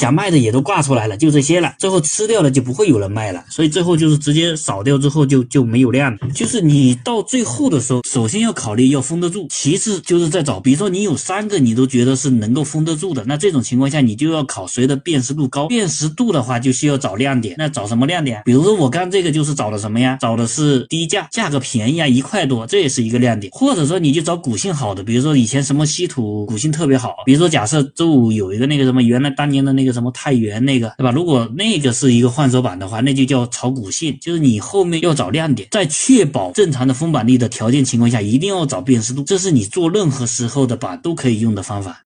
想卖的也都挂出来了，就这些了。最后吃掉了就不会有人卖了，所以最后就是直接扫掉之后就就没有量了。就是你到最后的时候，首先要考虑要封得住，其次就是在找，比如说你有三个你都觉得是能够封得住的，那这种情况下你就要考谁的辨识度高。辨识度的话就需要找亮点，那找什么亮点？比如说我刚这个就是找的什么呀？找的是低价，价格便宜啊，一块多，这也是一个亮点。或者说你就找股性好的，比如说以前什么稀土股性特别好，比如说假设周五有一个那个什么原来当年的那个什么太原那个，对吧？如果那个是一个换手板的话，那就叫炒股性，就是你后面要找亮点，在确保正常的封板力的条件情况下，一定要找辨识度，这是你做任何时候的板都可以用的方法。